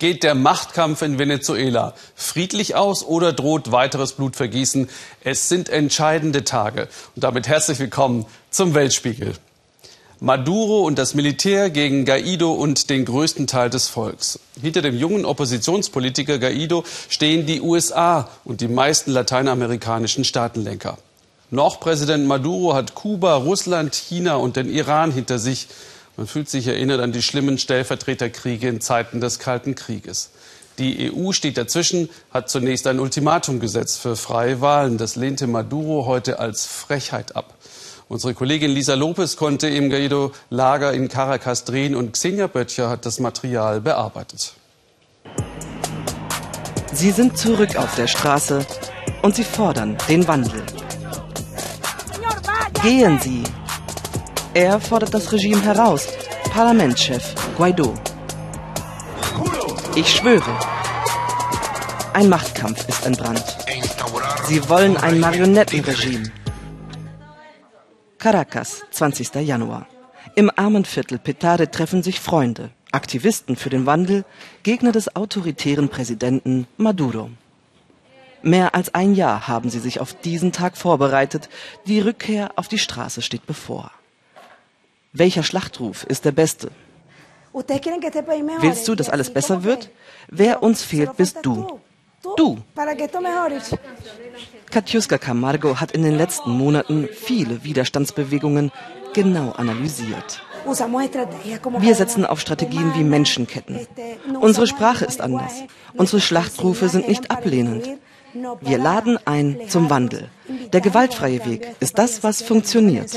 Geht der Machtkampf in Venezuela friedlich aus oder droht weiteres Blutvergießen? Es sind entscheidende Tage. Und damit herzlich willkommen zum Weltspiegel. Maduro und das Militär gegen Guaido und den größten Teil des Volks. Hinter dem jungen Oppositionspolitiker Guaido stehen die USA und die meisten lateinamerikanischen Staatenlenker. Noch Präsident Maduro hat Kuba, Russland, China und den Iran hinter sich. Man fühlt sich erinnert an die schlimmen Stellvertreterkriege in Zeiten des Kalten Krieges. Die EU steht dazwischen, hat zunächst ein Ultimatum gesetzt für freie Wahlen. Das lehnte Maduro heute als Frechheit ab. Unsere Kollegin Lisa Lopez konnte im Guaido-Lager in Caracas drehen und Xenia Böttcher hat das Material bearbeitet. Sie sind zurück auf der Straße und sie fordern den Wandel. Gehen Sie, er fordert das Regime heraus. Parlamentschef Guaido. Ich schwöre. Ein Machtkampf ist entbrannt. Sie wollen ein Marionettenregime. Caracas, 20. Januar. Im Armenviertel Petare treffen sich Freunde, Aktivisten für den Wandel, Gegner des autoritären Präsidenten Maduro. Mehr als ein Jahr haben sie sich auf diesen Tag vorbereitet. Die Rückkehr auf die Straße steht bevor. Welcher Schlachtruf ist der beste? Willst du, dass alles besser wird? Wer uns fehlt, bist du. Du. Katjuska Camargo hat in den letzten Monaten viele Widerstandsbewegungen genau analysiert. Wir setzen auf Strategien wie Menschenketten. Unsere Sprache ist anders. Unsere Schlachtrufe sind nicht ablehnend. Wir laden ein zum Wandel. Der gewaltfreie Weg ist das, was funktioniert.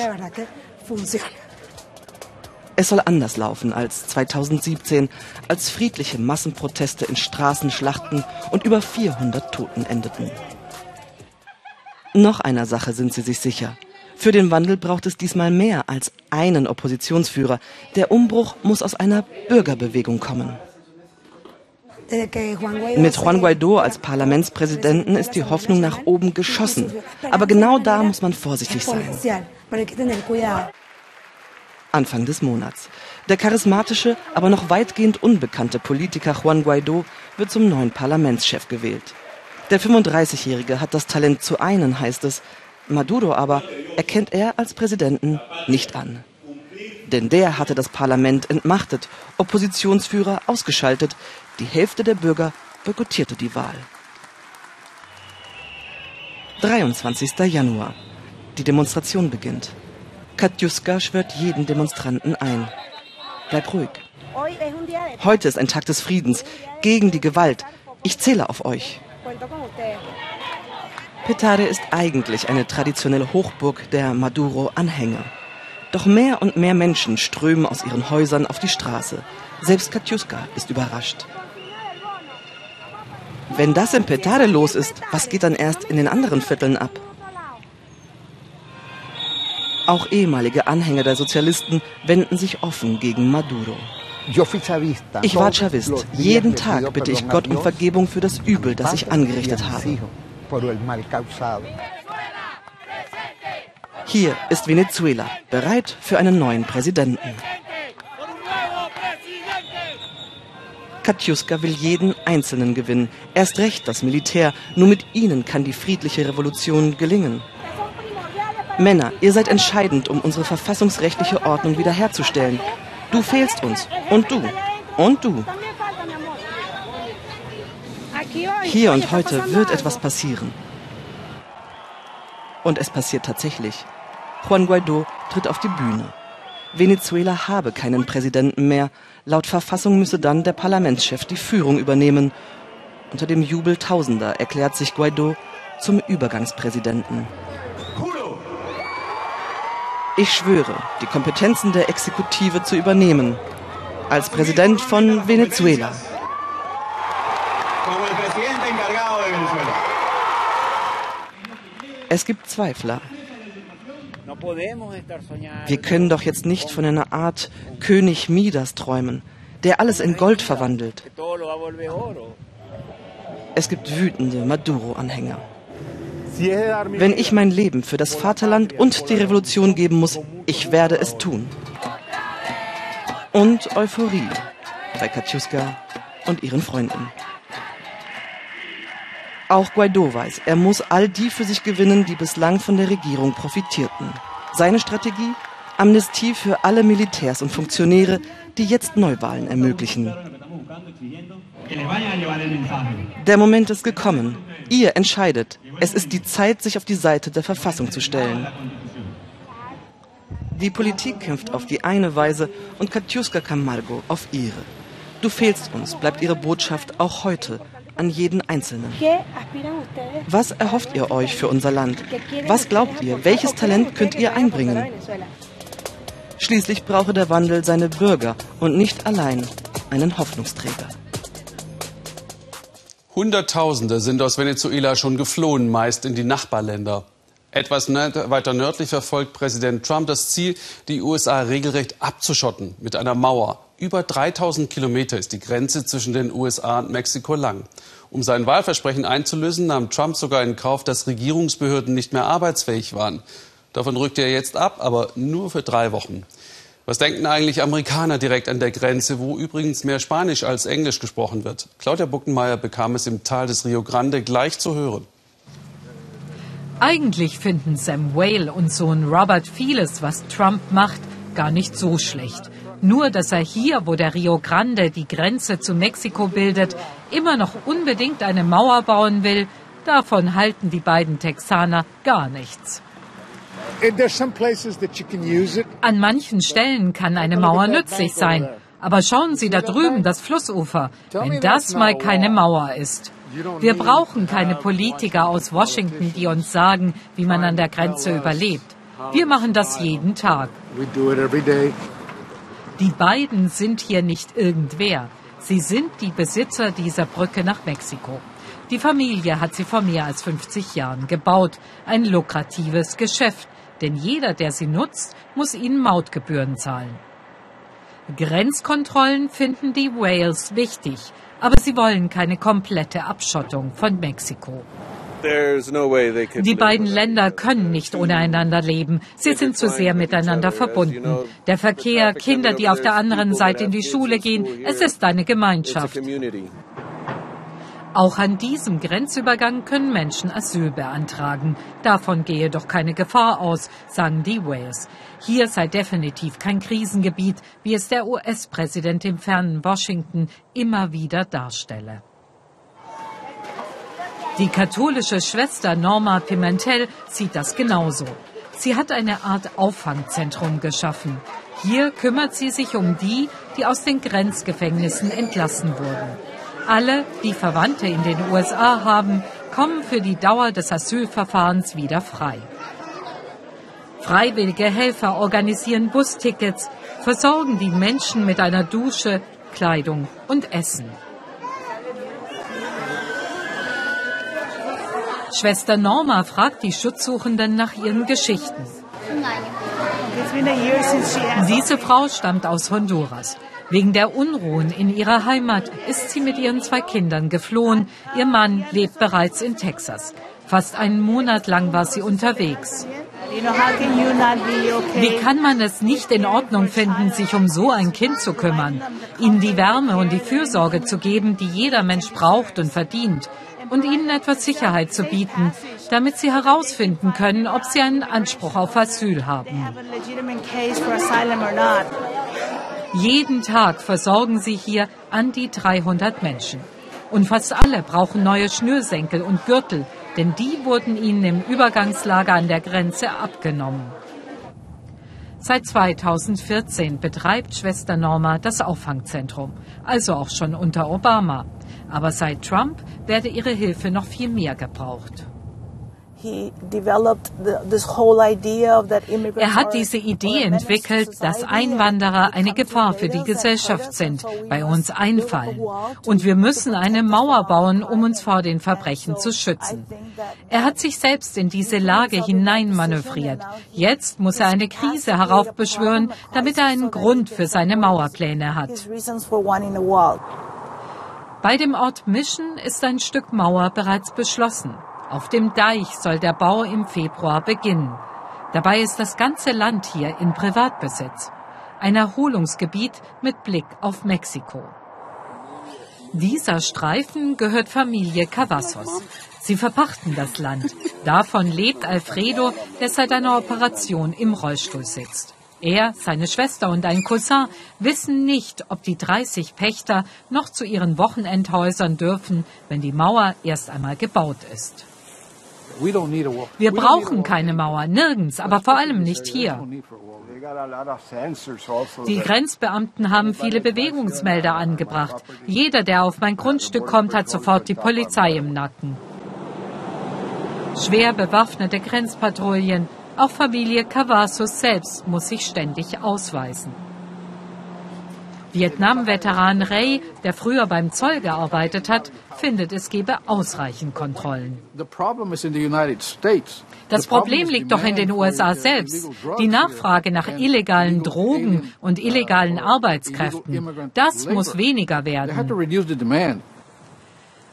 Es soll anders laufen als 2017, als friedliche Massenproteste in Straßenschlachten und über 400 Toten endeten. Noch einer Sache sind sie sich sicher. Für den Wandel braucht es diesmal mehr als einen Oppositionsführer. Der Umbruch muss aus einer Bürgerbewegung kommen. Mit Juan Guaido als Parlamentspräsidenten ist die Hoffnung nach oben geschossen. Aber genau da muss man vorsichtig sein. Anfang des Monats. Der charismatische, aber noch weitgehend unbekannte Politiker Juan Guaido wird zum neuen Parlamentschef gewählt. Der 35-Jährige hat das Talent zu einen, heißt es. Maduro aber erkennt er als Präsidenten nicht an. Denn der hatte das Parlament entmachtet, Oppositionsführer ausgeschaltet, die Hälfte der Bürger boykottierte die Wahl. 23. Januar. Die Demonstration beginnt. Katjuska schwört jeden Demonstranten ein. Bleib ruhig. Heute ist ein Tag des Friedens, gegen die Gewalt. Ich zähle auf euch. Petare ist eigentlich eine traditionelle Hochburg der Maduro-Anhänger. Doch mehr und mehr Menschen strömen aus ihren Häusern auf die Straße. Selbst Katjuska ist überrascht. Wenn das in Petare los ist, was geht dann erst in den anderen Vierteln ab? Auch ehemalige Anhänger der Sozialisten wenden sich offen gegen Maduro. Ich war Chavist. Jeden Tag bitte ich Gott um Vergebung für das Übel, das ich angerichtet habe. Hier ist Venezuela, bereit für einen neuen Präsidenten. Katjuska will jeden Einzelnen gewinnen. Erst recht das Militär. Nur mit ihnen kann die friedliche Revolution gelingen. Männer, ihr seid entscheidend, um unsere verfassungsrechtliche Ordnung wiederherzustellen. Du fehlst uns. Und du. Und du. Hier und heute wird etwas passieren. Und es passiert tatsächlich. Juan Guaido tritt auf die Bühne. Venezuela habe keinen Präsidenten mehr. Laut Verfassung müsse dann der Parlamentschef die Führung übernehmen. Unter dem Jubel Tausender erklärt sich Guaido zum Übergangspräsidenten. Ich schwöre, die Kompetenzen der Exekutive zu übernehmen. Als Präsident von Venezuela. Es gibt Zweifler. Wir können doch jetzt nicht von einer Art König Midas träumen, der alles in Gold verwandelt. Es gibt wütende Maduro-Anhänger. Wenn ich mein Leben für das Vaterland und die Revolution geben muss, ich werde es tun. Und Euphorie bei Katjuska und ihren Freunden. Auch Guaido weiß, er muss all die für sich gewinnen, die bislang von der Regierung profitierten. Seine Strategie? Amnestie für alle Militärs und Funktionäre, die jetzt Neuwahlen ermöglichen. Der Moment ist gekommen. Ihr entscheidet. Es ist die Zeit, sich auf die Seite der Verfassung zu stellen. Die Politik kämpft auf die eine Weise und Katiuska Camargo auf ihre. Du fehlst uns, bleibt ihre Botschaft auch heute an jeden Einzelnen. Was erhofft ihr euch für unser Land? Was glaubt ihr? Welches Talent könnt ihr einbringen? Schließlich brauche der Wandel seine Bürger und nicht allein einen Hoffnungsträger. Hunderttausende sind aus Venezuela schon geflohen, meist in die Nachbarländer. Etwas weiter nördlich verfolgt Präsident Trump das Ziel, die USA regelrecht abzuschotten mit einer Mauer. Über 3000 Kilometer ist die Grenze zwischen den USA und Mexiko lang. Um sein Wahlversprechen einzulösen, nahm Trump sogar in Kauf, dass Regierungsbehörden nicht mehr arbeitsfähig waren. Davon rückte er jetzt ab, aber nur für drei Wochen. Was denken eigentlich Amerikaner direkt an der Grenze, wo übrigens mehr Spanisch als Englisch gesprochen wird? Claudia Buckenmeier bekam es im Tal des Rio Grande gleich zu hören. Eigentlich finden Sam Whale und Sohn Robert vieles, was Trump macht, gar nicht so schlecht. Nur, dass er hier, wo der Rio Grande die Grenze zu Mexiko bildet, immer noch unbedingt eine Mauer bauen will, davon halten die beiden Texaner gar nichts. An manchen Stellen kann eine Mauer nützlich sein. Aber schauen Sie da drüben das Flussufer, wenn das mal keine Mauer ist. Wir brauchen keine Politiker aus Washington, die uns sagen, wie man an der Grenze überlebt. Wir machen das jeden Tag. Die beiden sind hier nicht irgendwer. Sie sind die Besitzer dieser Brücke nach Mexiko. Die Familie hat sie vor mehr als 50 Jahren gebaut. Ein lukratives Geschäft, denn jeder, der sie nutzt, muss ihnen Mautgebühren zahlen. Grenzkontrollen finden die Wales wichtig, aber sie wollen keine komplette Abschottung von Mexiko. Die beiden Länder können nicht ohne einander leben. Sie sind zu sehr miteinander verbunden. Der Verkehr, Kinder, die auf der anderen Seite in die Schule gehen, es ist eine Gemeinschaft. Auch an diesem Grenzübergang können Menschen Asyl beantragen. Davon gehe doch keine Gefahr aus, sagen die Wales. Hier sei definitiv kein Krisengebiet, wie es der US-Präsident im fernen Washington immer wieder darstelle. Die katholische Schwester Norma Pimentel sieht das genauso. Sie hat eine Art Auffangzentrum geschaffen. Hier kümmert sie sich um die, die aus den Grenzgefängnissen entlassen wurden. Alle, die Verwandte in den USA haben, kommen für die Dauer des Asylverfahrens wieder frei. Freiwillige Helfer organisieren Bustickets, versorgen die Menschen mit einer Dusche, Kleidung und Essen. Schwester Norma fragt die Schutzsuchenden nach ihren Geschichten. Diese Frau stammt aus Honduras. Wegen der Unruhen in ihrer Heimat ist sie mit ihren zwei Kindern geflohen. Ihr Mann lebt bereits in Texas. Fast einen Monat lang war sie unterwegs. Wie kann man es nicht in Ordnung finden, sich um so ein Kind zu kümmern, ihnen die Wärme und die Fürsorge zu geben, die jeder Mensch braucht und verdient, und ihnen etwas Sicherheit zu bieten, damit sie herausfinden können, ob sie einen Anspruch auf Asyl haben. Jeden Tag versorgen sie hier an die 300 Menschen. Und fast alle brauchen neue Schnürsenkel und Gürtel, denn die wurden ihnen im Übergangslager an der Grenze abgenommen. Seit 2014 betreibt Schwester Norma das Auffangzentrum, also auch schon unter Obama. Aber seit Trump werde ihre Hilfe noch viel mehr gebraucht. Er hat diese Idee entwickelt, dass Einwanderer eine Gefahr für die Gesellschaft sind, bei uns einfallen. Und wir müssen eine Mauer bauen, um uns vor den Verbrechen zu schützen. Er hat sich selbst in diese Lage hineinmanövriert. Jetzt muss er eine Krise heraufbeschwören, damit er einen Grund für seine Mauerpläne hat. Bei dem Ort Mission ist ein Stück Mauer bereits beschlossen. Auf dem Deich soll der Bau im Februar beginnen. Dabei ist das ganze Land hier in Privatbesitz. Ein Erholungsgebiet mit Blick auf Mexiko. Dieser Streifen gehört Familie Cavazos. Sie verpachten das Land. Davon lebt Alfredo, der seit einer Operation im Rollstuhl sitzt. Er, seine Schwester und ein Cousin wissen nicht, ob die 30 Pächter noch zu ihren Wochenendhäusern dürfen, wenn die Mauer erst einmal gebaut ist. Wir brauchen keine Mauer, nirgends, aber vor allem nicht hier. Die Grenzbeamten haben viele Bewegungsmelder angebracht. Jeder, der auf mein Grundstück kommt, hat sofort die Polizei im Nacken. Schwer bewaffnete Grenzpatrouillen. Auch Familie Cavazos selbst muss sich ständig ausweisen. Vietnam-Veteran Ray, der früher beim Zoll gearbeitet hat, findet, es gebe ausreichend Kontrollen. Das Problem liegt doch in den USA selbst. Die Nachfrage nach illegalen Drogen und illegalen Arbeitskräften, das muss weniger werden.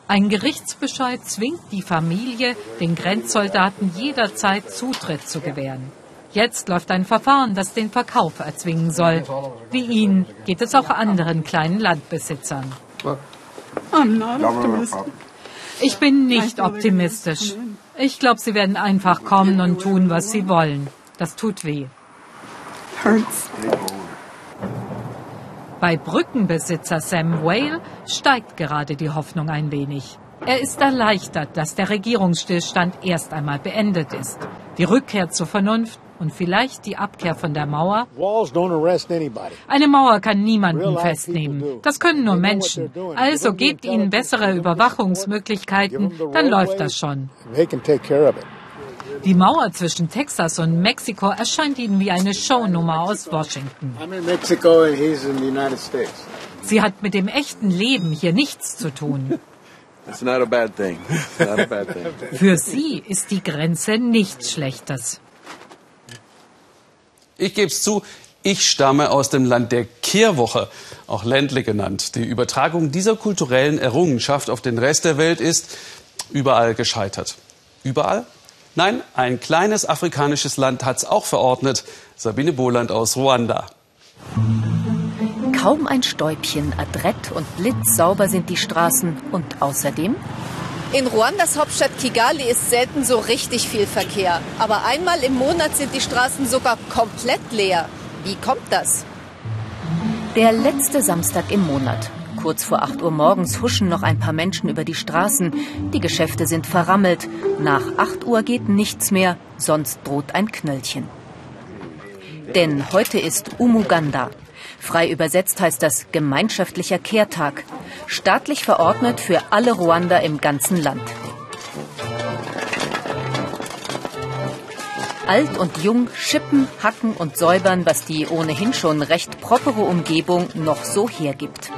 Ein Gerichtsbescheid zwingt die Familie, den Grenzsoldaten jederzeit Zutritt zu gewähren. Jetzt läuft ein Verfahren, das den Verkauf erzwingen soll. Wie ihn geht es auch anderen kleinen Landbesitzern. Ich bin nicht optimistisch. Ich glaube, sie werden einfach kommen und tun, was sie wollen. Das tut weh. Bei Brückenbesitzer Sam Whale steigt gerade die Hoffnung ein wenig. Er ist erleichtert, dass der Regierungsstillstand erst einmal beendet ist. Die Rückkehr zur Vernunft und vielleicht die Abkehr von der Mauer? Eine Mauer kann niemanden festnehmen. Das können nur Menschen. Also gebt ihnen bessere Überwachungsmöglichkeiten, dann läuft das schon. Die Mauer zwischen Texas und Mexiko erscheint ihnen wie eine Shownummer aus Washington. Sie hat mit dem echten Leben hier nichts zu tun. Für sie ist die Grenze nichts Schlechtes. Ich gebe es zu, ich stamme aus dem Land der Kehrwoche, auch Ländle genannt. Die Übertragung dieser kulturellen Errungenschaft auf den Rest der Welt ist überall gescheitert. Überall? Nein, ein kleines afrikanisches Land hat es auch verordnet. Sabine Boland aus Ruanda. Kaum ein Stäubchen, adrett und blitzsauber sind die Straßen und außerdem in Ruandas Hauptstadt Kigali ist selten so richtig viel Verkehr. Aber einmal im Monat sind die Straßen sogar komplett leer. Wie kommt das? Der letzte Samstag im Monat. Kurz vor 8 Uhr morgens huschen noch ein paar Menschen über die Straßen. Die Geschäfte sind verrammelt. Nach 8 Uhr geht nichts mehr, sonst droht ein Knöllchen. Denn heute ist Umuganda, Frei übersetzt heißt das gemeinschaftlicher Kehrtag. Staatlich verordnet für alle Ruander im ganzen Land. Alt und jung schippen, hacken und säubern, was die ohnehin schon recht propere Umgebung noch so hergibt.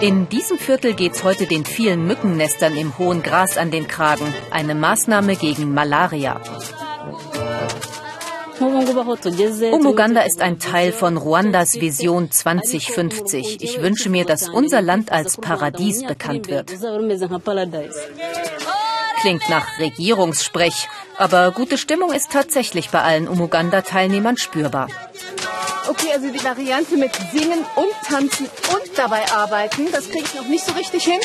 In diesem Viertel geht's heute den vielen Mückennestern im hohen Gras an den Kragen. Eine Maßnahme gegen Malaria. Umuganda ist ein Teil von Ruandas Vision 2050. Ich wünsche mir, dass unser Land als Paradies bekannt wird. Klingt nach Regierungssprech, aber gute Stimmung ist tatsächlich bei allen Umuganda-Teilnehmern spürbar. Okay, also die Variante mit Singen und Tanzen und dabei arbeiten, das kriege ich noch nicht so richtig hin.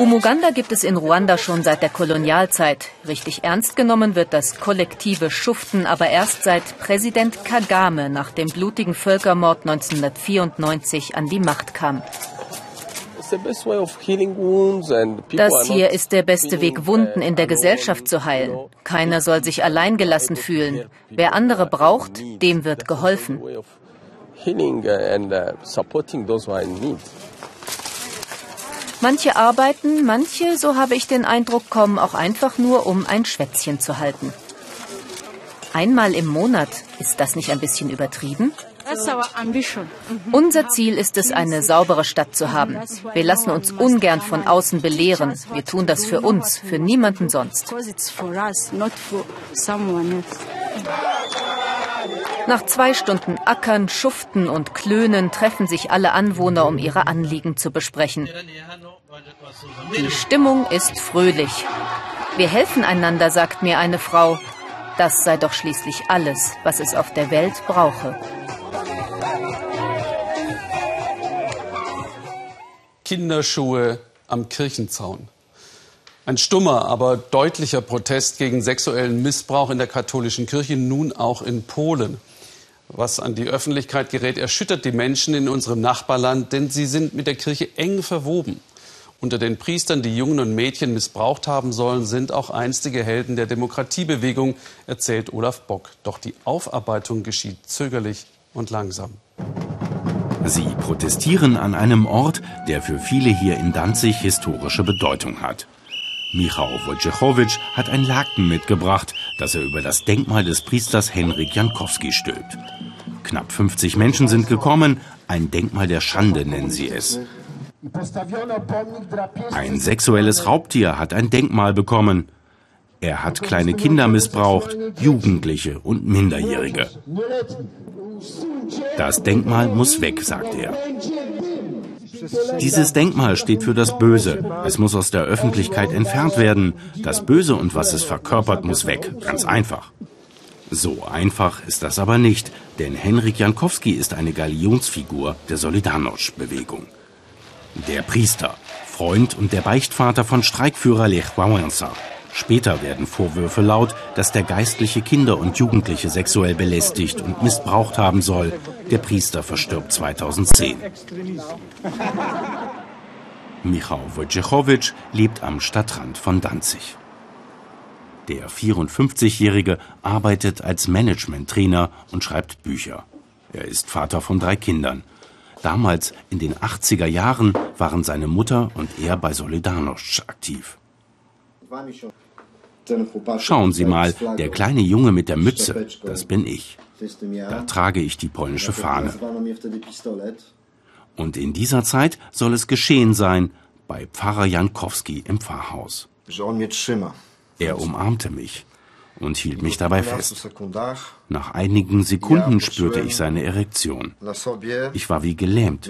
Umuganda gibt es in Ruanda schon seit der Kolonialzeit. Richtig ernst genommen wird das kollektive Schuften aber erst seit Präsident Kagame nach dem blutigen Völkermord 1994 an die Macht kam. Das hier ist der beste Weg, Wunden in der Gesellschaft zu heilen. Keiner soll sich alleingelassen fühlen. Wer andere braucht, dem wird geholfen. Manche arbeiten, manche, so habe ich den Eindruck, kommen auch einfach nur, um ein Schwätzchen zu halten. Einmal im Monat, ist das nicht ein bisschen übertrieben? Unser Ziel ist es, eine saubere Stadt zu haben. Wir lassen uns ungern von außen belehren. Wir tun das für uns, für niemanden sonst. Nach zwei Stunden Ackern, Schuften und Klönen treffen sich alle Anwohner, um ihre Anliegen zu besprechen. Die Stimmung ist fröhlich. Wir helfen einander, sagt mir eine Frau. Das sei doch schließlich alles, was es auf der Welt brauche. Kinderschuhe am Kirchenzaun. Ein stummer, aber deutlicher Protest gegen sexuellen Missbrauch in der katholischen Kirche, nun auch in Polen. Was an die Öffentlichkeit gerät, erschüttert die Menschen in unserem Nachbarland, denn sie sind mit der Kirche eng verwoben. Unter den Priestern, die Jungen und Mädchen missbraucht haben sollen, sind auch einstige Helden der Demokratiebewegung, erzählt Olaf Bock. Doch die Aufarbeitung geschieht zögerlich und langsam. Sie protestieren an einem Ort, der für viele hier in Danzig historische Bedeutung hat. Michał Wojciechowicz hat ein Laken mitgebracht, das er über das Denkmal des Priesters Henrik Jankowski stülpt. Knapp 50 Menschen sind gekommen, ein Denkmal der Schande nennen sie es. Ein sexuelles Raubtier hat ein Denkmal bekommen. Er hat kleine Kinder missbraucht, Jugendliche und Minderjährige. Das Denkmal muss weg, sagt er. Dieses Denkmal steht für das Böse. Es muss aus der Öffentlichkeit entfernt werden. Das Böse und was es verkörpert, muss weg. Ganz einfach. So einfach ist das aber nicht, denn Henrik Jankowski ist eine Galionsfigur der Solidarność-Bewegung. Der Priester, Freund und der Beichtvater von Streikführer Lech Wałęsa. Später werden Vorwürfe laut, dass der Geistliche Kinder und Jugendliche sexuell belästigt und missbraucht haben soll. Der Priester verstirbt 2010. Michał Wojciechowicz lebt am Stadtrand von Danzig. Der 54-Jährige arbeitet als Management-Trainer und schreibt Bücher. Er ist Vater von drei Kindern. Damals, in den 80er Jahren, waren seine Mutter und er bei Solidarność aktiv. Schauen Sie mal, der kleine Junge mit der Mütze, das bin ich. Da trage ich die polnische Fahne. Und in dieser Zeit soll es geschehen sein, bei Pfarrer Jankowski im Pfarrhaus. Er umarmte mich und hielt mich dabei fest. Nach einigen Sekunden spürte ich seine Erektion. Ich war wie gelähmt.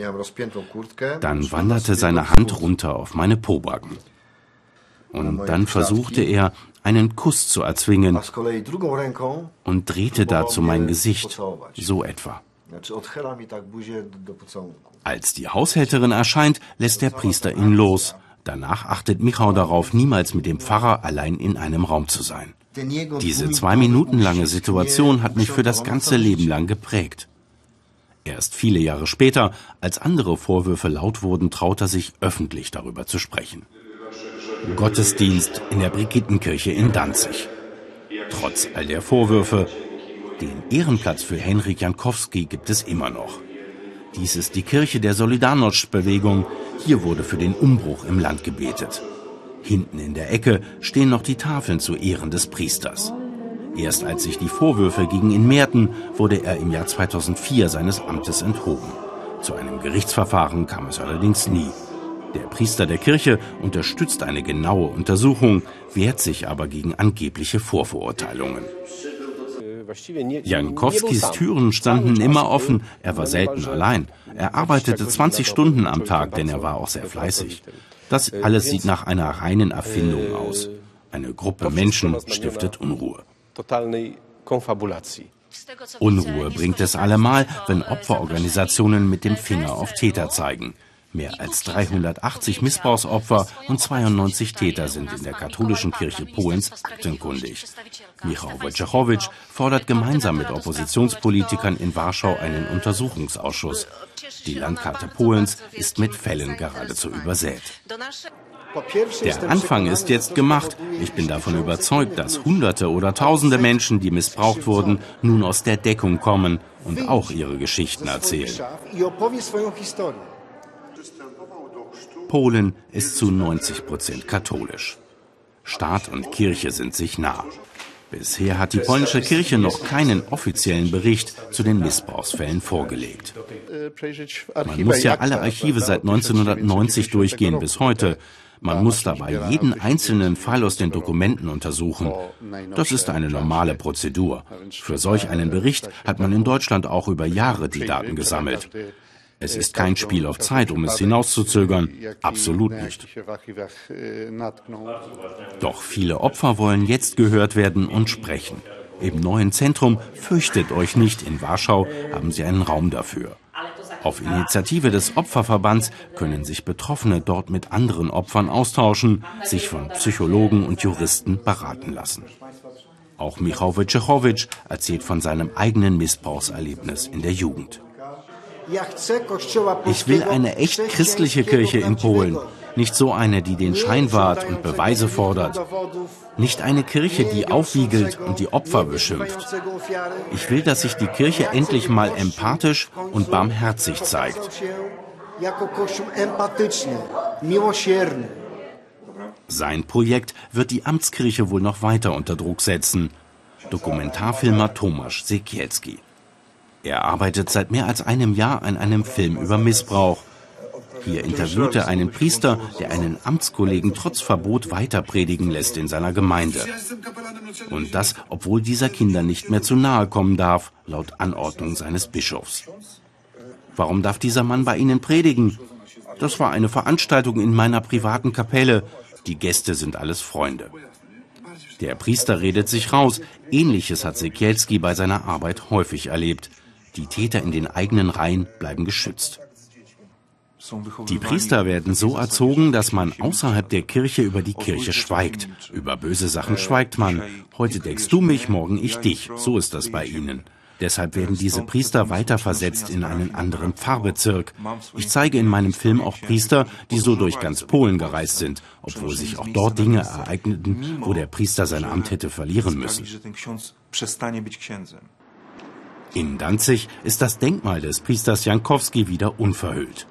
Dann wanderte seine Hand runter auf meine Pobacken. Und dann versuchte er, einen Kuss zu erzwingen und drehte dazu mein Gesicht, so etwa. Als die Haushälterin erscheint, lässt der Priester ihn los. Danach achtet Michał darauf, niemals mit dem Pfarrer allein in einem Raum zu sein. Diese zwei Minuten lange Situation hat mich für das ganze Leben lang geprägt. Erst viele Jahre später, als andere Vorwürfe laut wurden, traut er sich öffentlich darüber zu sprechen. Gottesdienst in der Brigittenkirche in Danzig. Trotz all der Vorwürfe, den Ehrenplatz für Henrik Jankowski gibt es immer noch. Dies ist die Kirche der Solidarność-Bewegung. Hier wurde für den Umbruch im Land gebetet. Hinten in der Ecke stehen noch die Tafeln zu Ehren des Priesters. Erst als sich die Vorwürfe gegen ihn mehrten, wurde er im Jahr 2004 seines Amtes enthoben. Zu einem Gerichtsverfahren kam es allerdings nie. Der Priester der Kirche unterstützt eine genaue Untersuchung, wehrt sich aber gegen angebliche Vorverurteilungen. Jankowskis Türen standen immer offen, er war selten allein. Er arbeitete 20 Stunden am Tag, denn er war auch sehr fleißig. Das alles sieht nach einer reinen Erfindung aus. Eine Gruppe Menschen stiftet Unruhe. Unruhe bringt es allemal, wenn Opferorganisationen mit dem Finger auf Täter zeigen. Mehr als 380 Missbrauchsopfer und 92 Täter sind in der katholischen Kirche Polens aktenkundig. Michał Wojciechowicz fordert gemeinsam mit Oppositionspolitikern in Warschau einen Untersuchungsausschuss. Die Landkarte Polens ist mit Fällen geradezu übersät. Der Anfang ist jetzt gemacht. Ich bin davon überzeugt, dass Hunderte oder Tausende Menschen, die missbraucht wurden, nun aus der Deckung kommen und auch ihre Geschichten erzählen. Polen ist zu 90 Prozent katholisch. Staat und Kirche sind sich nah. Bisher hat die polnische Kirche noch keinen offiziellen Bericht zu den Missbrauchsfällen vorgelegt. Man muss ja alle Archive seit 1990 durchgehen bis heute. Man muss dabei jeden einzelnen Fall aus den Dokumenten untersuchen. Das ist eine normale Prozedur. Für solch einen Bericht hat man in Deutschland auch über Jahre die Daten gesammelt. Es ist kein Spiel auf Zeit, um es hinauszuzögern. Absolut nicht. Doch viele Opfer wollen jetzt gehört werden und sprechen. Im neuen Zentrum Fürchtet euch nicht in Warschau haben sie einen Raum dafür. Auf Initiative des Opferverbands können sich Betroffene dort mit anderen Opfern austauschen, sich von Psychologen und Juristen beraten lassen. Auch Michał Wojciechowicz erzählt von seinem eigenen Missbrauchserlebnis in der Jugend. Ich will eine echt christliche Kirche in Polen, nicht so eine, die den Schein wahrt und Beweise fordert. Nicht eine Kirche, die aufwiegelt und die Opfer beschimpft. Ich will, dass sich die Kirche endlich mal empathisch und barmherzig zeigt. Sein Projekt wird die Amtskirche wohl noch weiter unter Druck setzen. Dokumentarfilmer Tomasz Sekielski. Er arbeitet seit mehr als einem Jahr an einem Film über Missbrauch. Hier interviewt er einen Priester, der einen Amtskollegen trotz Verbot weiter predigen lässt in seiner Gemeinde. Und das, obwohl dieser Kinder nicht mehr zu nahe kommen darf, laut Anordnung seines Bischofs. Warum darf dieser Mann bei Ihnen predigen? Das war eine Veranstaltung in meiner privaten Kapelle. Die Gäste sind alles Freunde. Der Priester redet sich raus. Ähnliches hat Sekielski bei seiner Arbeit häufig erlebt. Die Täter in den eigenen Reihen bleiben geschützt. Die Priester werden so erzogen, dass man außerhalb der Kirche über die Kirche schweigt. Über böse Sachen schweigt man. Heute deckst du mich, morgen ich dich. So ist das bei ihnen. Deshalb werden diese Priester weiterversetzt in einen anderen Pfarrbezirk. Ich zeige in meinem Film auch Priester, die so durch ganz Polen gereist sind, obwohl sich auch dort Dinge ereigneten, wo der Priester sein Amt hätte verlieren müssen. In Danzig ist das Denkmal des Priesters Jankowski wieder unverhüllt.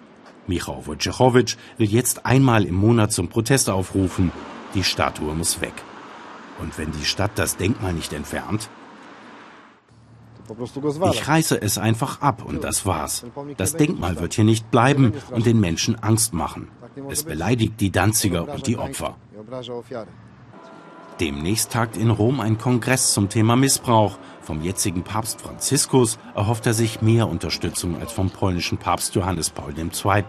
Michał Wojciechowicz will jetzt einmal im Monat zum Protest aufrufen. Die Statue muss weg. Und wenn die Stadt das Denkmal nicht entfernt? Ich reiße es einfach ab und das war's. Das Denkmal wird hier nicht bleiben und den Menschen Angst machen. Es beleidigt die Danziger und die Opfer. Demnächst tagt in Rom ein Kongress zum Thema Missbrauch. Vom jetzigen Papst Franziskus erhofft er sich mehr Unterstützung als vom polnischen Papst Johannes Paul II.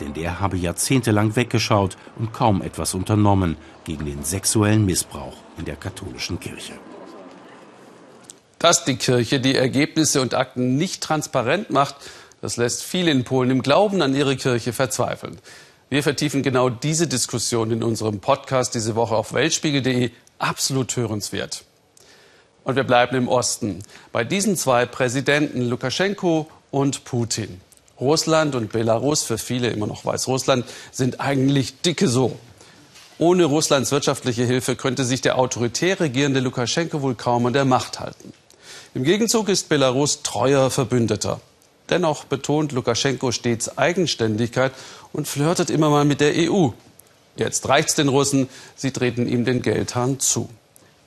Denn der habe jahrzehntelang weggeschaut und kaum etwas unternommen gegen den sexuellen Missbrauch in der katholischen Kirche. Dass die Kirche die Ergebnisse und Akten nicht transparent macht, das lässt viele in Polen im Glauben an ihre Kirche verzweifeln. Wir vertiefen genau diese Diskussion in unserem Podcast diese Woche auf weltspiegel.de. Absolut hörenswert. Und wir bleiben im Osten. Bei diesen zwei Präsidenten, Lukaschenko und Putin. Russland und Belarus, für viele immer noch Weißrussland, sind eigentlich dicke so. Ohne Russlands wirtschaftliche Hilfe könnte sich der autoritär regierende Lukaschenko wohl kaum an der Macht halten. Im Gegenzug ist Belarus treuer Verbündeter. Dennoch betont Lukaschenko stets Eigenständigkeit und flirtet immer mal mit der EU. Jetzt reicht's den Russen, sie treten ihm den Geldhahn zu.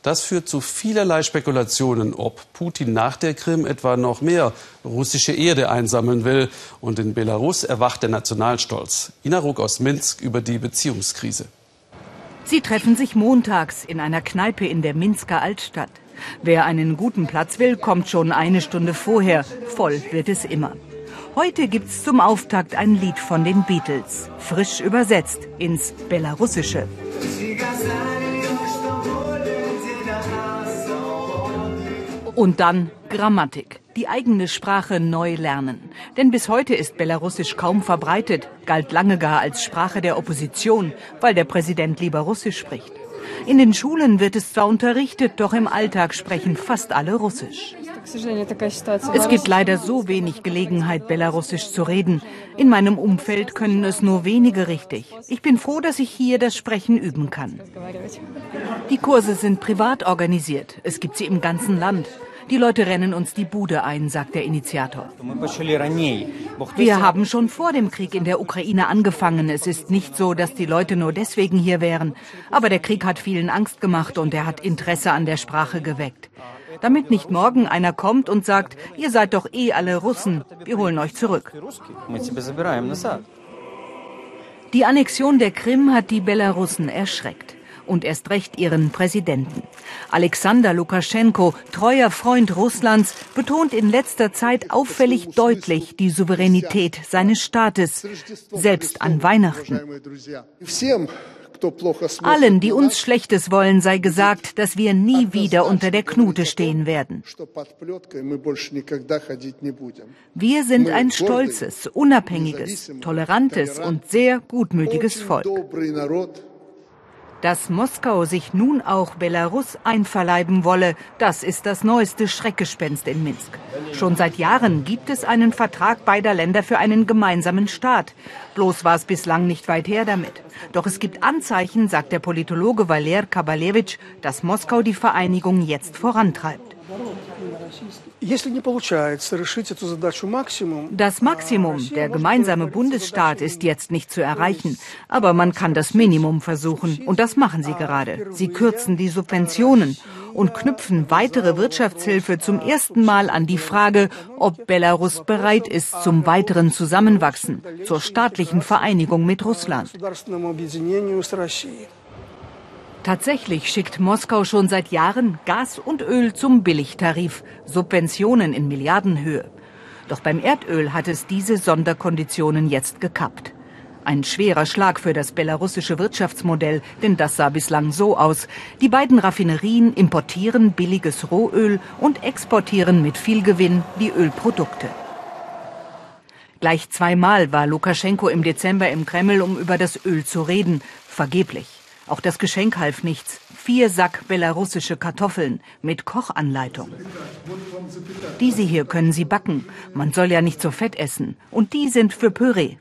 Das führt zu vielerlei Spekulationen, ob Putin nach der Krim etwa noch mehr russische Erde einsammeln will. Und in Belarus erwacht der Nationalstolz. Ina Ruck aus Minsk über die Beziehungskrise. Sie treffen sich montags in einer Kneipe in der Minsker Altstadt. Wer einen guten Platz will, kommt schon eine Stunde vorher. Voll wird es immer. Heute gibt's zum Auftakt ein Lied von den Beatles, frisch übersetzt ins Belarussische. Und dann Grammatik, die eigene Sprache neu lernen. Denn bis heute ist Belarussisch kaum verbreitet, galt lange gar als Sprache der Opposition, weil der Präsident lieber Russisch spricht. In den Schulen wird es zwar unterrichtet, doch im Alltag sprechen fast alle Russisch. Es gibt leider so wenig Gelegenheit, Belarussisch zu reden. In meinem Umfeld können es nur wenige richtig. Ich bin froh, dass ich hier das Sprechen üben kann. Die Kurse sind privat organisiert. Es gibt sie im ganzen Land. Die Leute rennen uns die Bude ein, sagt der Initiator. Wir haben schon vor dem Krieg in der Ukraine angefangen. Es ist nicht so, dass die Leute nur deswegen hier wären. Aber der Krieg hat vielen Angst gemacht und er hat Interesse an der Sprache geweckt. Damit nicht morgen einer kommt und sagt, ihr seid doch eh alle Russen, wir holen euch zurück. Die Annexion der Krim hat die Belarussen erschreckt und erst recht ihren Präsidenten. Alexander Lukaschenko, treuer Freund Russlands, betont in letzter Zeit auffällig deutlich die Souveränität seines Staates, selbst an Weihnachten. Allen, die uns Schlechtes wollen, sei gesagt, dass wir nie wieder unter der Knute stehen werden. Wir sind ein stolzes, unabhängiges, tolerantes und sehr gutmütiges Volk. Dass Moskau sich nun auch Belarus einverleiben wolle, das ist das neueste Schreckgespenst in Minsk. Schon seit Jahren gibt es einen Vertrag beider Länder für einen gemeinsamen Staat. Bloß war es bislang nicht weit her damit. Doch es gibt Anzeichen, sagt der Politologe Valer Kabalevich, dass Moskau die Vereinigung jetzt vorantreibt. Das Maximum, der gemeinsame Bundesstaat, ist jetzt nicht zu erreichen. Aber man kann das Minimum versuchen. Und das machen sie gerade. Sie kürzen die Subventionen und knüpfen weitere Wirtschaftshilfe zum ersten Mal an die Frage, ob Belarus bereit ist zum weiteren Zusammenwachsen, zur staatlichen Vereinigung mit Russland. Tatsächlich schickt Moskau schon seit Jahren Gas und Öl zum Billigtarif, Subventionen in Milliardenhöhe. Doch beim Erdöl hat es diese Sonderkonditionen jetzt gekappt. Ein schwerer Schlag für das belarussische Wirtschaftsmodell, denn das sah bislang so aus. Die beiden Raffinerien importieren billiges Rohöl und exportieren mit viel Gewinn die Ölprodukte. Gleich zweimal war Lukaschenko im Dezember im Kreml, um über das Öl zu reden. Vergeblich. Auch das Geschenk half nichts. Vier Sack belarussische Kartoffeln mit Kochanleitung. Diese hier können Sie backen. Man soll ja nicht so fett essen. Und die sind für Püree.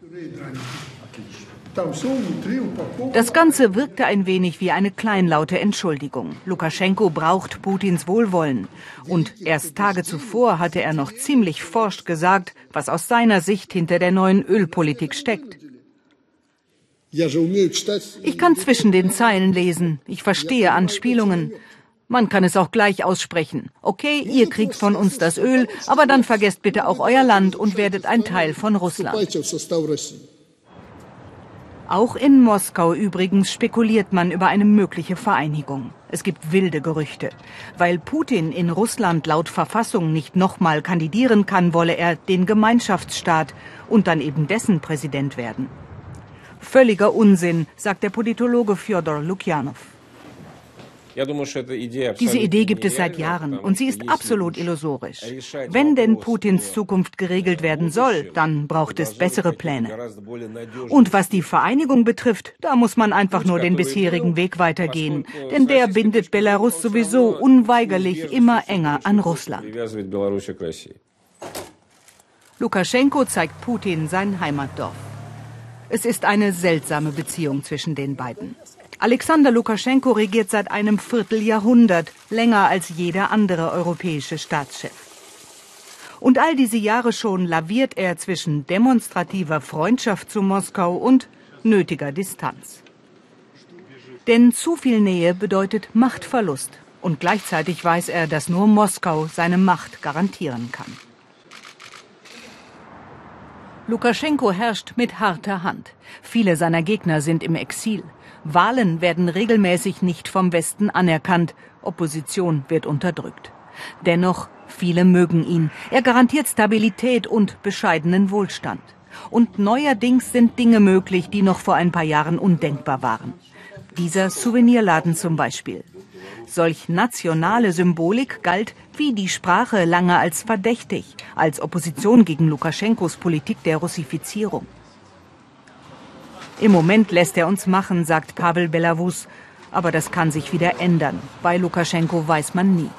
Das Ganze wirkte ein wenig wie eine kleinlaute Entschuldigung. Lukaschenko braucht Putins Wohlwollen. Und erst Tage zuvor hatte er noch ziemlich forscht gesagt, was aus seiner Sicht hinter der neuen Ölpolitik steckt. Ich kann zwischen den Zeilen lesen. Ich verstehe Anspielungen. Man kann es auch gleich aussprechen. Okay, ihr kriegt von uns das Öl, aber dann vergesst bitte auch euer Land und werdet ein Teil von Russland. Auch in Moskau übrigens spekuliert man über eine mögliche Vereinigung. Es gibt wilde Gerüchte. Weil Putin in Russland laut Verfassung nicht nochmal kandidieren kann, wolle er den Gemeinschaftsstaat und dann eben dessen Präsident werden. Völliger Unsinn, sagt der Politologe Fjodor Lukjanov. Diese Idee gibt es seit Jahren und sie ist absolut illusorisch. Wenn denn Putins Zukunft geregelt werden soll, dann braucht es bessere Pläne. Und was die Vereinigung betrifft, da muss man einfach nur den bisherigen Weg weitergehen, denn der bindet Belarus sowieso unweigerlich immer enger an Russland. Lukaschenko zeigt Putin sein Heimatdorf. Es ist eine seltsame Beziehung zwischen den beiden. Alexander Lukaschenko regiert seit einem Vierteljahrhundert, länger als jeder andere europäische Staatschef. Und all diese Jahre schon laviert er zwischen demonstrativer Freundschaft zu Moskau und nötiger Distanz. Denn zu viel Nähe bedeutet Machtverlust. Und gleichzeitig weiß er, dass nur Moskau seine Macht garantieren kann. Lukaschenko herrscht mit harter Hand. Viele seiner Gegner sind im Exil. Wahlen werden regelmäßig nicht vom Westen anerkannt. Opposition wird unterdrückt. Dennoch, viele mögen ihn. Er garantiert Stabilität und bescheidenen Wohlstand. Und neuerdings sind Dinge möglich, die noch vor ein paar Jahren undenkbar waren. Dieser Souvenirladen zum Beispiel. Solch nationale Symbolik galt wie die Sprache lange als verdächtig, als Opposition gegen Lukaschenkos Politik der Russifizierung. Im Moment lässt er uns machen, sagt Pavel Belavus, aber das kann sich wieder ändern. Bei Lukaschenko weiß man nie.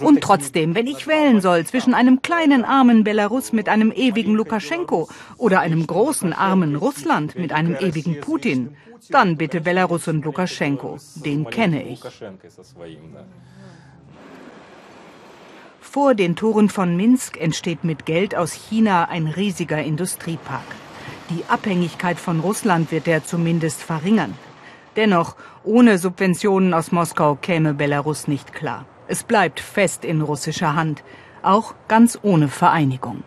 Und trotzdem, wenn ich wählen soll zwischen einem kleinen armen Belarus mit einem ewigen Lukaschenko oder einem großen armen Russland mit einem ewigen Putin, dann bitte Belarus und Lukaschenko. Den kenne ich. Vor den Toren von Minsk entsteht mit Geld aus China ein riesiger Industriepark. Die Abhängigkeit von Russland wird er zumindest verringern. Dennoch, ohne Subventionen aus Moskau käme Belarus nicht klar. Es bleibt fest in russischer Hand, auch ganz ohne Vereinigung.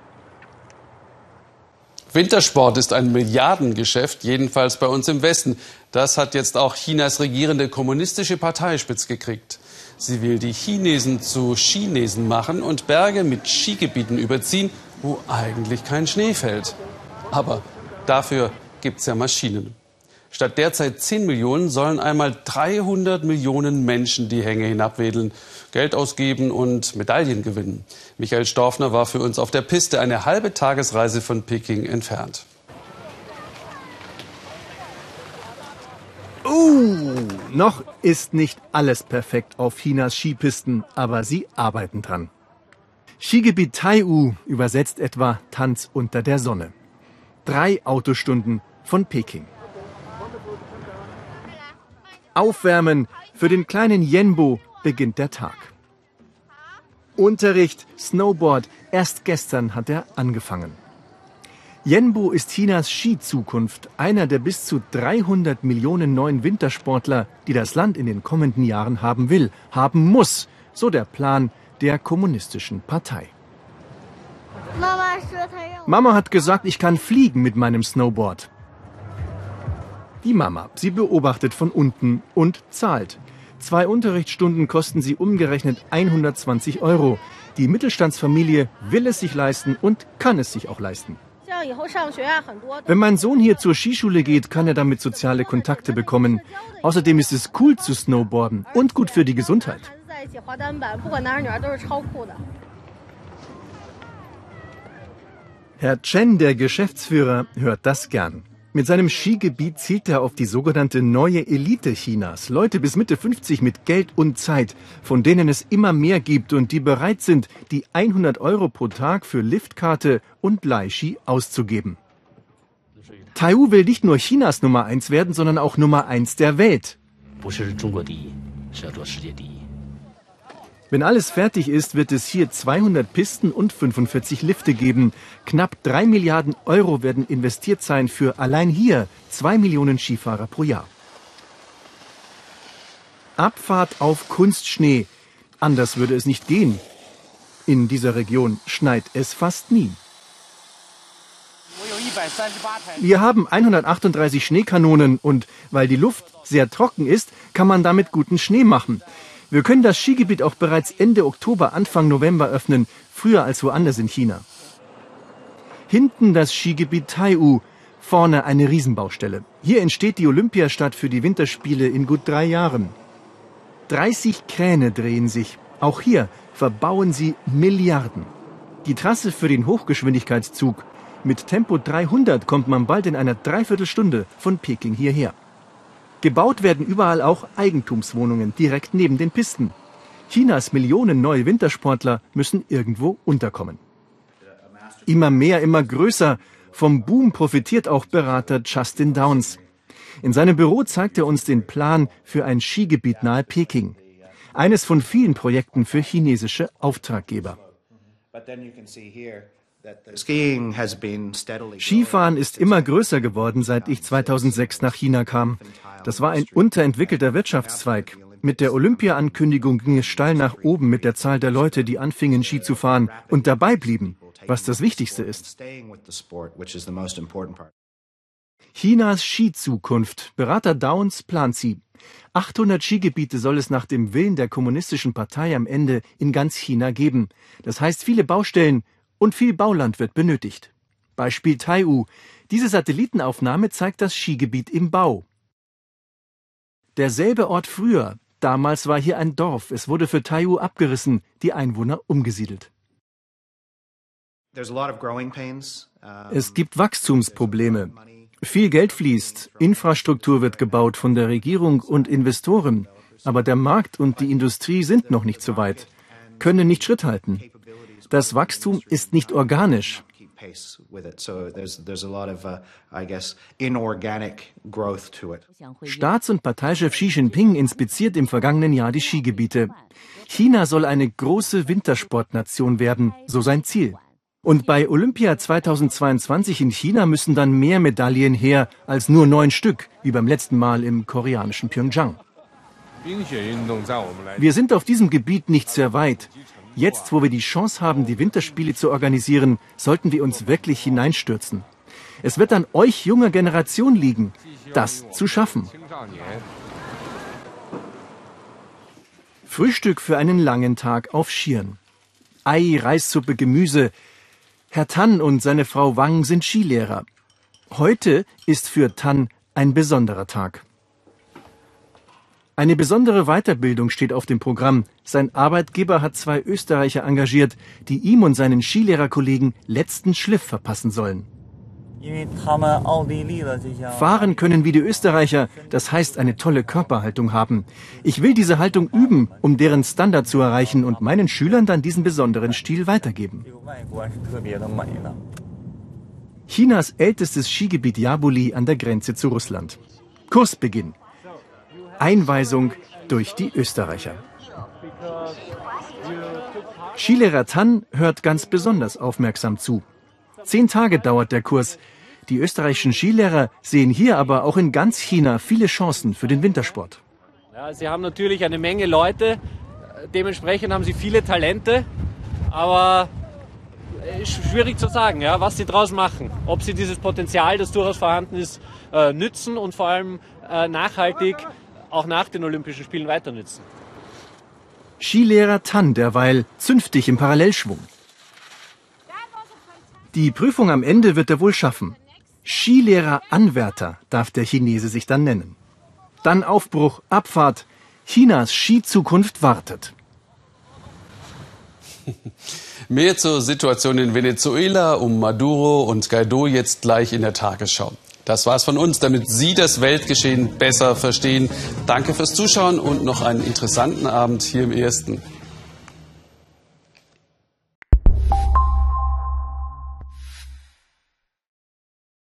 Wintersport ist ein Milliardengeschäft, jedenfalls bei uns im Westen. Das hat jetzt auch Chinas regierende kommunistische Partei spitz gekriegt. Sie will die Chinesen zu Chinesen machen und Berge mit Skigebieten überziehen, wo eigentlich kein Schnee fällt. Aber dafür gibt es ja Maschinen. Statt derzeit 10 Millionen sollen einmal 300 Millionen Menschen die Hänge hinabwedeln, Geld ausgeben und Medaillen gewinnen. Michael Storfner war für uns auf der Piste eine halbe Tagesreise von Peking entfernt. Uh, noch ist nicht alles perfekt auf Chinas Skipisten, aber sie arbeiten dran. Skigebiet Taiyu übersetzt etwa Tanz unter der Sonne. Drei Autostunden von Peking. Aufwärmen. Für den kleinen Yenbo beginnt der Tag. Unterricht, Snowboard. Erst gestern hat er angefangen. Yenbo ist Chinas Skizukunft, einer der bis zu 300 Millionen neuen Wintersportler, die das Land in den kommenden Jahren haben will, haben muss, so der Plan der kommunistischen Partei. Mama hat gesagt, ich kann fliegen mit meinem Snowboard. Die Mama, sie beobachtet von unten und zahlt. Zwei Unterrichtsstunden kosten sie umgerechnet 120 Euro. Die Mittelstandsfamilie will es sich leisten und kann es sich auch leisten. Wenn mein Sohn hier zur Skischule geht, kann er damit soziale Kontakte bekommen. Außerdem ist es cool zu snowboarden und gut für die Gesundheit. Herr Chen, der Geschäftsführer, hört das gern. Mit seinem Skigebiet zielt er auf die sogenannte neue Elite Chinas. Leute bis Mitte 50 mit Geld und Zeit, von denen es immer mehr gibt und die bereit sind, die 100 Euro pro Tag für Liftkarte und Leihski auszugeben. Taiwu will nicht nur Chinas Nummer eins werden, sondern auch Nummer eins der Welt. Wenn alles fertig ist, wird es hier 200 Pisten und 45 Lifte geben. Knapp drei Milliarden Euro werden investiert sein für allein hier zwei Millionen Skifahrer pro Jahr. Abfahrt auf Kunstschnee. Anders würde es nicht gehen. In dieser Region schneit es fast nie. Wir haben 138 Schneekanonen und weil die Luft sehr trocken ist, kann man damit guten Schnee machen. Wir können das Skigebiet auch bereits Ende Oktober, Anfang November öffnen, früher als woanders in China. Hinten das Skigebiet Taiyu, vorne eine Riesenbaustelle. Hier entsteht die Olympiastadt für die Winterspiele in gut drei Jahren. 30 Kräne drehen sich. Auch hier verbauen sie Milliarden. Die Trasse für den Hochgeschwindigkeitszug. Mit Tempo 300 kommt man bald in einer Dreiviertelstunde von Peking hierher. Gebaut werden überall auch Eigentumswohnungen direkt neben den Pisten. Chinas Millionen neue Wintersportler müssen irgendwo unterkommen. Immer mehr, immer größer. Vom Boom profitiert auch Berater Justin Downs. In seinem Büro zeigt er uns den Plan für ein Skigebiet nahe Peking. Eines von vielen Projekten für chinesische Auftraggeber. Skifahren ist immer größer geworden, seit ich 2006 nach China kam. Das war ein unterentwickelter Wirtschaftszweig. Mit der Olympia-Ankündigung ging es steil nach oben mit der Zahl der Leute, die anfingen, Ski zu fahren und dabei blieben, was das Wichtigste ist. Chinas Skizukunft. Berater Downs plant sie. 800 Skigebiete soll es nach dem Willen der Kommunistischen Partei am Ende in ganz China geben. Das heißt viele Baustellen und viel Bauland wird benötigt. Beispiel Taiyu. Diese Satellitenaufnahme zeigt das Skigebiet im Bau. Derselbe Ort früher. Damals war hier ein Dorf. Es wurde für Taiyu abgerissen, die Einwohner umgesiedelt. Es gibt Wachstumsprobleme. Viel Geld fließt, Infrastruktur wird gebaut von der Regierung und Investoren, aber der Markt und die Industrie sind noch nicht so weit, können nicht Schritt halten. Das Wachstum ist nicht organisch. Staats- und Parteichef Xi Jinping inspiziert im vergangenen Jahr die Skigebiete. China soll eine große Wintersportnation werden, so sein Ziel. Und bei Olympia 2022 in China müssen dann mehr Medaillen her als nur neun Stück, wie beim letzten Mal im koreanischen Pyeongchang. Wir sind auf diesem Gebiet nicht sehr weit. Jetzt, wo wir die Chance haben, die Winterspiele zu organisieren, sollten wir uns wirklich hineinstürzen. Es wird an euch junger Generation liegen, das zu schaffen. Frühstück für einen langen Tag auf Schieren. Ei, Reissuppe, Gemüse. Herr Tan und seine Frau Wang sind Skilehrer. Heute ist für Tan ein besonderer Tag. Eine besondere Weiterbildung steht auf dem Programm. Sein Arbeitgeber hat zwei Österreicher engagiert, die ihm und seinen Skilehrerkollegen letzten Schliff verpassen sollen. Fahren können wie die Österreicher, das heißt eine tolle Körperhaltung haben. Ich will diese Haltung üben, um deren Standard zu erreichen und meinen Schülern dann diesen besonderen Stil weitergeben. Chinas ältestes Skigebiet Jabuli an der Grenze zu Russland. Kursbeginn. Einweisung durch die Österreicher. Skilehrer Tan hört ganz besonders aufmerksam zu. Zehn Tage dauert der Kurs. Die österreichischen Skilehrer sehen hier aber auch in ganz China viele Chancen für den Wintersport. Ja, sie haben natürlich eine Menge Leute, dementsprechend haben sie viele Talente, aber schwierig zu sagen, ja, was sie daraus machen. Ob sie dieses Potenzial, das durchaus vorhanden ist, äh, nützen und vor allem äh, nachhaltig auch nach den Olympischen Spielen weiter nützen. Skilehrer Tan derweil zünftig im Parallelschwung. Die Prüfung am Ende wird er wohl schaffen. Skilehrer Anwärter darf der Chinese sich dann nennen. Dann Aufbruch, Abfahrt. Chinas Skizukunft wartet. Mehr zur Situation in Venezuela um Maduro und Guaido jetzt gleich in der Tagesschau. Das war's von uns, damit Sie das Weltgeschehen besser verstehen. Danke fürs Zuschauen und noch einen interessanten Abend hier im Ersten.